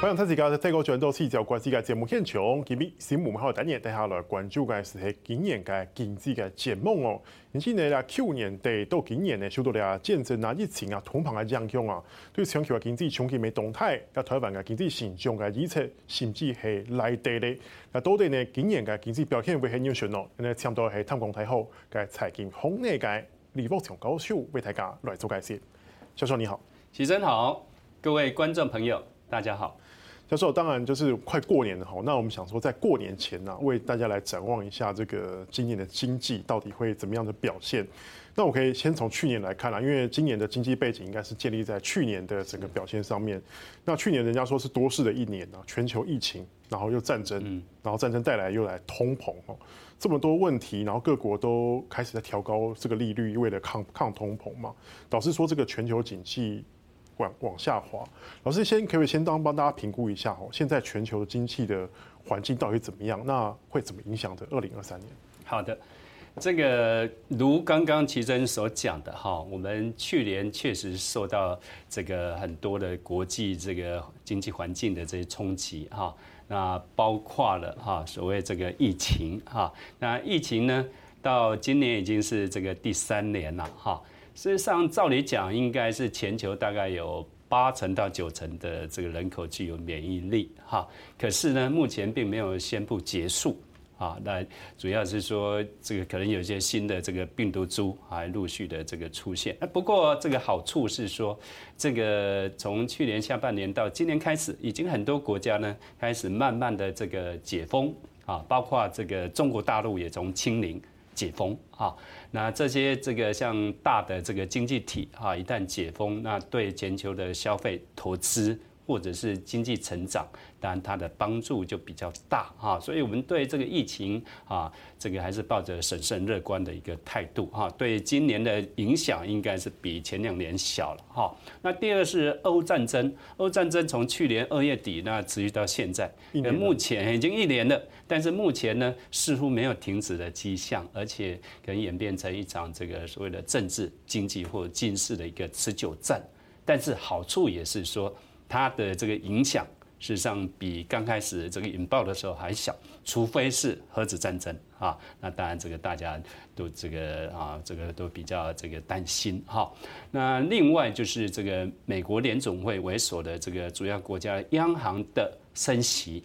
欢迎大家在这个转到视角关系嘅节目现场，今日新闻好等嘢，接下来关注嘅是系今年嘅经济嘅展望哦。而且呢，去年底到今年呢，受到了战争啊、疫情啊、通膨嘅影响啊，对全球嘅经济冲击嘅动态，甲台湾嘅经济成长嘅预测，甚至系内地咧。那到底呢，今年嘅经济表现会系点样呢？今日请到系淡江大学嘅财经红内嘅李富强教授为大家来做解释。教授你好，齐真好，各位观众朋友大家好。教授，当然就是快过年了哈，那我们想说，在过年前呢，为大家来展望一下这个今年的经济到底会怎么样的表现。那我可以先从去年来看啦，因为今年的经济背景应该是建立在去年的整个表现上面。那去年人家说是多事的一年啊，全球疫情，然后又战争，然后战争带来又来通膨哦，这么多问题，然后各国都开始在调高这个利率，为了抗抗通膨嘛，导致说这个全球景气。往往下滑，老师先可不可以先当帮大家评估一下哦？现在全球经济的环境到底怎么样？那会怎么影响的二零二三年？好的，这个如刚刚齐真所讲的哈，我们去年确实受到这个很多的国际这个经济环境的这些冲击哈，那包括了哈所谓这个疫情哈，那疫情呢到今年已经是这个第三年了哈。事实上，照理讲，应该是全球大概有八成到九成的这个人口具有免疫力，哈。可是呢，目前并没有宣布结束，啊。那主要是说，这个可能有一些新的这个病毒株还陆续的这个出现。不过这个好处是说，这个从去年下半年到今年开始，已经很多国家呢开始慢慢的这个解封，啊，包括这个中国大陆也从清零。解封啊，那这些这个像大的这个经济体啊，一旦解封，那对全球的消费、投资或者是经济成长。当然，它的帮助就比较大哈，所以我们对这个疫情啊，这个还是抱着审慎乐观的一个态度哈。对今年的影响，应该是比前两年小了哈。那第二是欧战争，欧战争从去年二月底那持续到现在，目前已经一年了，但是目前呢，似乎没有停止的迹象，而且可能演变成一场这个所谓的政治、经济或军事的一个持久战。但是好处也是说，它的这个影响。事实上，比刚开始这个引爆的时候还小，除非是核子战争啊。那当然，这个大家都这个啊，这个都比较这个担心哈。那另外就是这个美国联总会为首的这个主要国家央行的升息。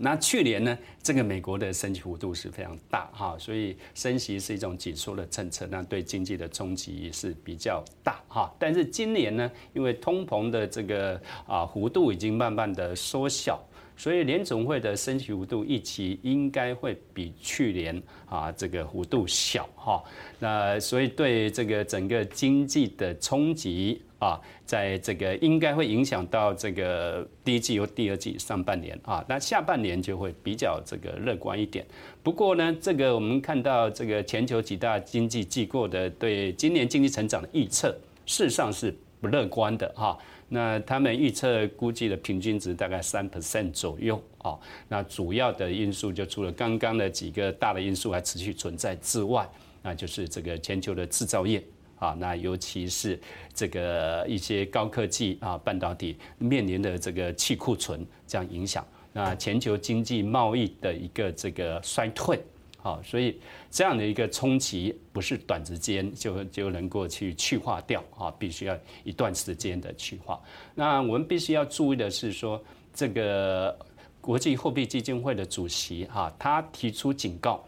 那去年呢，这个美国的升息幅度是非常大哈，所以升息是一种紧缩的政策，那对经济的冲击也是比较大哈。但是今年呢，因为通膨的这个啊幅度已经慢慢的缩小。所以联总会的升息幅度预期应该会比去年啊这个幅度小哈，那所以对这个整个经济的冲击啊，在这个应该会影响到这个第一季或第二季上半年啊，那下半年就会比较这个乐观一点。不过呢，这个我们看到这个全球几大经济机构的对今年经济成长的预测，事实上是不乐观的哈。那他们预测估计的平均值大概三 percent 左右啊。那主要的因素就除了刚刚的几个大的因素还持续存在之外，那就是这个全球的制造业啊，那尤其是这个一些高科技啊半导体面临的这个去库存这样影响，那全球经济贸易的一个这个衰退。好，所以这样的一个冲击不是短时间就就能够去去化掉啊，必须要一段时间的去化。那我们必须要注意的是说，这个国际货币基金会的主席哈，他提出警告，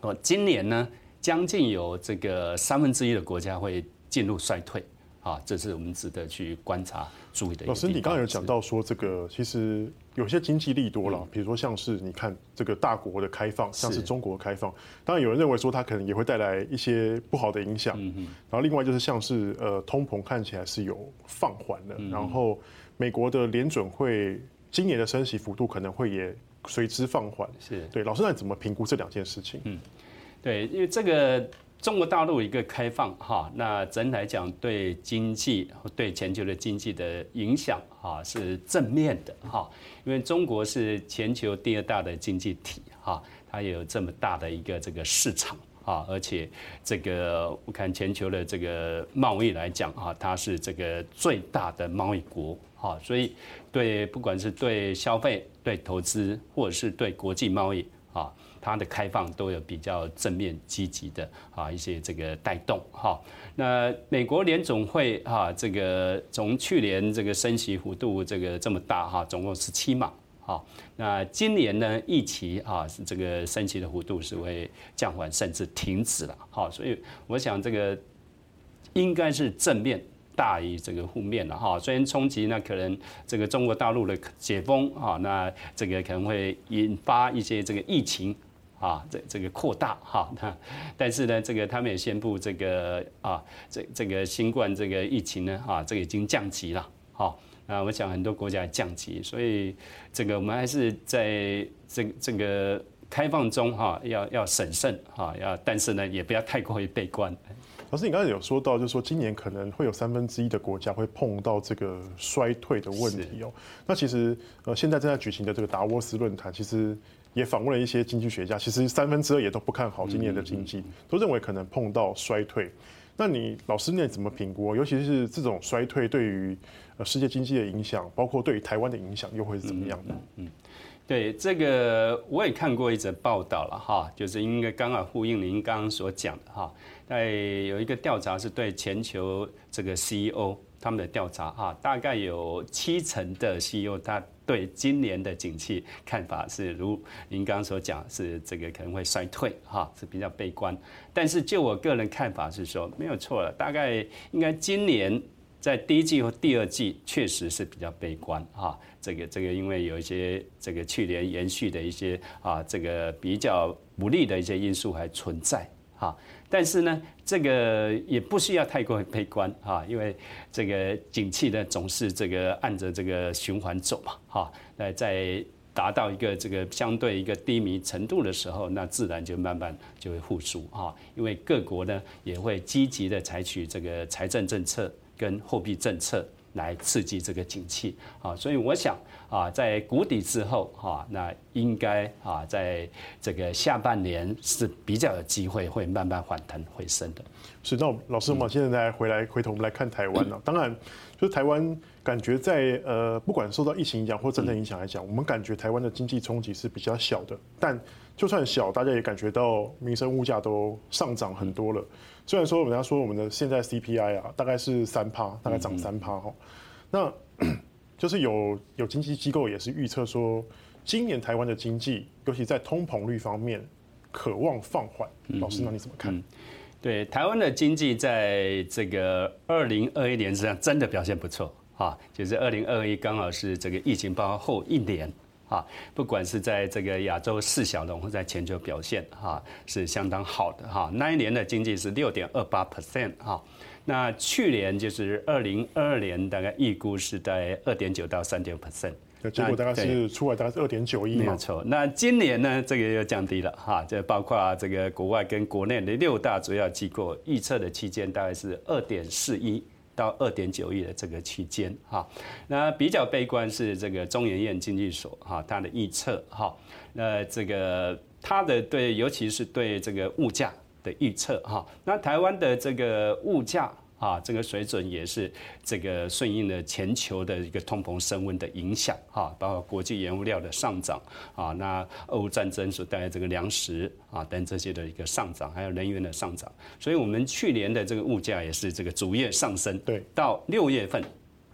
哦，今年呢将近有这个三分之一的国家会进入衰退。啊，这是我们值得去观察、注意的一个。老师，你刚刚有讲到说，这个其实有些经济利多了，比如说像是你看这个大国的开放，像是中国的开放，当然有人认为说它可能也会带来一些不好的影响。然后另外就是像是呃通膨看起来是有放缓的，然后美国的联准会今年的升息幅度可能会也随之放缓。是对，老师，那你怎么评估这两件事情？嗯，对，因为这个。中国大陆一个开放哈，那整体来讲对经济、对全球的经济的影响哈是正面的哈，因为中国是全球第二大的经济体哈，它有这么大的一个这个市场啊，而且这个我看全球的这个贸易来讲啊，它是这个最大的贸易国哈，所以对不管是对消费、对投资，或者是对国际贸易啊，它的开放都有比较正面积极的啊一些这个带动哈。那美国联总会哈，这个从去年这个升息幅度这个这么大哈，总共十七码。好，那今年呢，预期啊这个升息的幅度是会降缓甚至停止了。好，所以我想这个应该是正面大于这个负面了哈。虽然冲击那可能这个中国大陆的解封啊，那这个可能会引发一些这个疫情啊，这这个扩大哈。那但是呢，这个他们也宣布这个啊，这这个新冠这个疫情呢啊，这个已经降级了。好。啊，我想很多国家降级，所以这个我们还是在这这个开放中哈，要要审慎哈，要但是呢，也不要太过于悲观。老师，你刚才有说到，就是说今年可能会有三分之一的国家会碰到这个衰退的问题哦。那其实呃，现在正在举行的这个达沃斯论坛，其实也访问了一些经济学家，其实三分之二也都不看好今年的经济，都认为可能碰到衰退。那你老师那怎么评估？尤其是这种衰退对于呃世界经济的影响，包括对于台湾的影响，又会是怎么样的？嗯，嗯，对，这个我也看过一则报道了哈，就是应该刚好呼应您刚刚所讲的哈。在有一个调查是对全球这个 CEO 他们的调查哈，大概有七成的 CEO 他。对今年的景气看法是如您刚刚所讲，是这个可能会衰退哈，是比较悲观。但是就我个人看法是说，没有错了，大概应该今年在第一季或第二季确实是比较悲观哈。这个这个因为有一些这个去年延续的一些啊这个比较不利的一些因素还存在哈。但是呢，这个也不需要太过悲观哈，因为这个景气呢总是这个按着这个循环走嘛哈。那在达到一个这个相对一个低迷程度的时候，那自然就慢慢就会复苏哈。因为各国呢也会积极的采取这个财政政策跟货币政策来刺激这个景气啊。所以我想。啊，在谷底之后，哈，那应该啊，在这个下半年是比较有机会会慢慢反弹回升的。是，那老师，我们现在回来回头我们来看台湾了。当然，就是台湾感觉在呃，不管受到疫情影响或政策影响来讲，我们感觉台湾的经济冲击是比较小的。但就算小，大家也感觉到民生物价都上涨很多了。虽然说人家说我们的现在 CPI 啊，大概是三趴，大概涨三趴哈。那 就是有有经济机构也是预测说，今年台湾的经济，尤其在通膨率方面，渴望放缓。老师，那你怎么看？嗯嗯、对台湾的经济，在这个二零二一年实际上真的表现不错啊，就是二零二一刚好是这个疫情爆发后一年啊，不管是在这个亚洲四小龙或在全球表现哈，是相当好的哈。那一年的经济是六点二八 percent 哈。那去年就是二零二二年，大概预估是在二点九到三点 percent，结果大概是出来大概是二点九亿，没有错。那今年呢，这个又降低了哈，这包括这个国外跟国内的六大主要机构预测的区间，大概是二点四一到二点九亿的这个区间哈。那比较悲观是这个中研院经济所哈，它的预测哈，那这个它的对，尤其是对这个物价。的预测哈，那台湾的这个物价啊，这个水准也是这个顺应了全球的一个通膨升温的影响哈，包括国际原物料的上涨啊，那俄乌战争所带来这个粮食啊等这些的一个上涨，还有能源的上涨，所以我们去年的这个物价也是这个逐月上升，对，到六月份。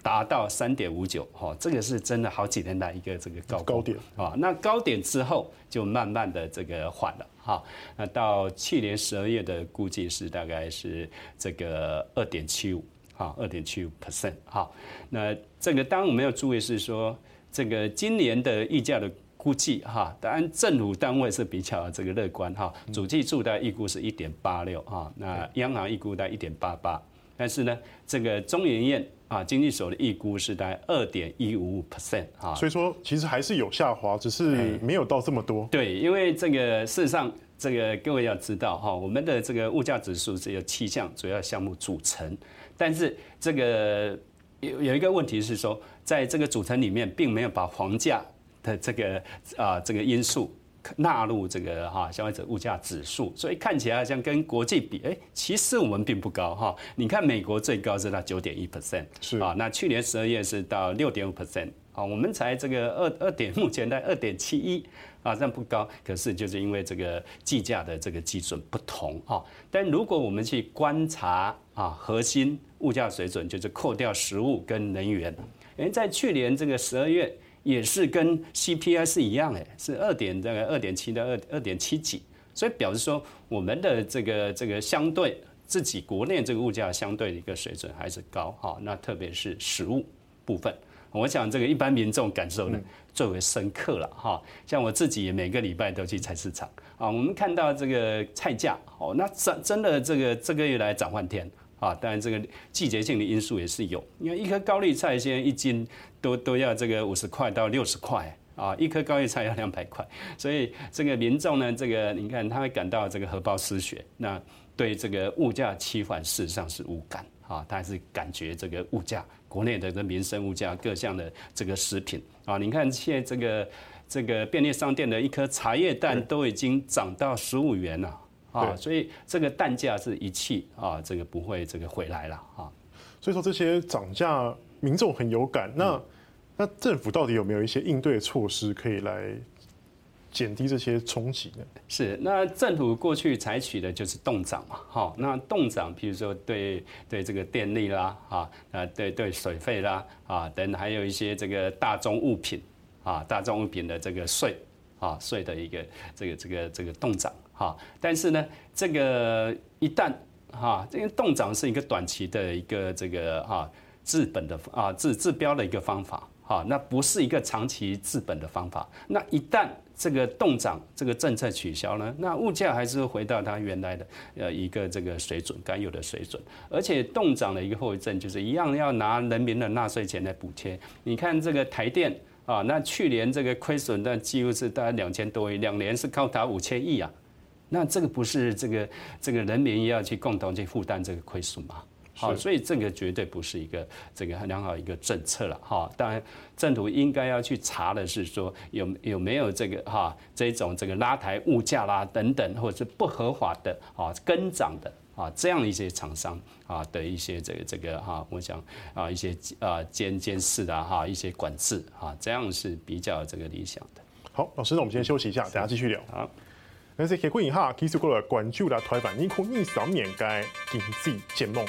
达到三点五九，哈，这个是真的好几年来一个这个高高点啊。那高点之后就慢慢的这个缓了，哈。那到去年十二月的估计是大概是这个二点七五，哈，二点七五 percent，哈。那这个当然我们要注意是说，这个今年的溢价的估计，哈，当然政府单位是比较这个乐观，哈。主计处的预估是一点八六，哈。那央行预估在一点八八，但是呢，这个中研院。啊，经济所的预估是大概二点一五五 percent 啊，所以说其实还是有下滑，只是没有到这么多。对，因为这个事实上，这个各位要知道哈，我们的这个物价指数是由七项主要项目组成，但是这个有有一个问题是说，在这个组成里面，并没有把房价的这个啊这个因素。纳入这个哈消费者物价指数，所以看起来好像跟国际比，哎，其实我们并不高哈。你看美国最高是到九点一 percent，是啊，那去年十二月是到六点五 percent，啊，我们才这个二二点，目前在二点七一。啊，这样不高，可是就是因为这个计价的这个基准不同哈。但如果我们去观察啊，核心物价水准，就是扣掉食物跟能源，诶，在去年这个十二月也是跟 CPI 是一样，诶，是二点这个二点七到二二点七几，所以表示说我们的这个这个相对自己国内这个物价相对的一个水准还是高哈。那特别是食物部分。我想这个一般民众感受呢最为深刻了哈，像我自己也每个礼拜都去菜市场啊，我们看到这个菜价哦，那真真的这个这个月来涨翻天啊，当然这个季节性的因素也是有，因为一颗高丽菜现在一斤都都要这个五十块到六十块啊，一颗高丽菜要两百块，所以这个民众呢，这个你看他会感到这个荷包失血，那对这个物价期缓事实上是无感啊，他还是感觉这个物价。国内的这民生物价各项的这个食品啊，你看现在这个这个便利商店的一颗茶叶蛋都已经涨到十五元了啊，所以这个蛋价是一气啊，这个不会这个回来了啊。所以说这些涨价民众很有感，那那政府到底有没有一些应对措施可以来？减低这些冲击呢？是，那政府过去采取的就是冻涨嘛，哈，那冻涨，比如说对对这个电力啦，啊，呃，对对水费啦，啊，等还有一些这个大宗物品，啊，大宗物品的这个税，啊，税的一个这个这个这个冻涨，哈，但是呢，这个一旦哈，因为冻涨是一个短期的一个这个哈治本的啊治治标的一个方法，哈，那不是一个长期治本的方法，那一旦这个冻涨，这个政策取消呢，那物价还是会回到它原来的呃一个这个水准，该有的水准。而且冻涨的一个后遗症就是一样要拿人民的纳税钱来补贴。你看这个台电啊，那去年这个亏损的几乎是大概两千多亿，两年是高达五千亿啊。那这个不是这个这个人民要去共同去负担这个亏损吗？好，所以这个绝对不是一个这个很良好一个政策了哈。当然，政府应该要去查的是说有有没有这个哈这种这个拉抬物价啦等等，或者是不合法的啊跟涨的啊这样一些厂商啊的一些这个这个哈，我想啊一些啊监监视的哈一些管制啊，这样是比较这个理想的。好，老师，那我们先休息一下，等下继续聊。好，那这个欢迎哈，继续过来关注了台湾，你可以少年该经济节目。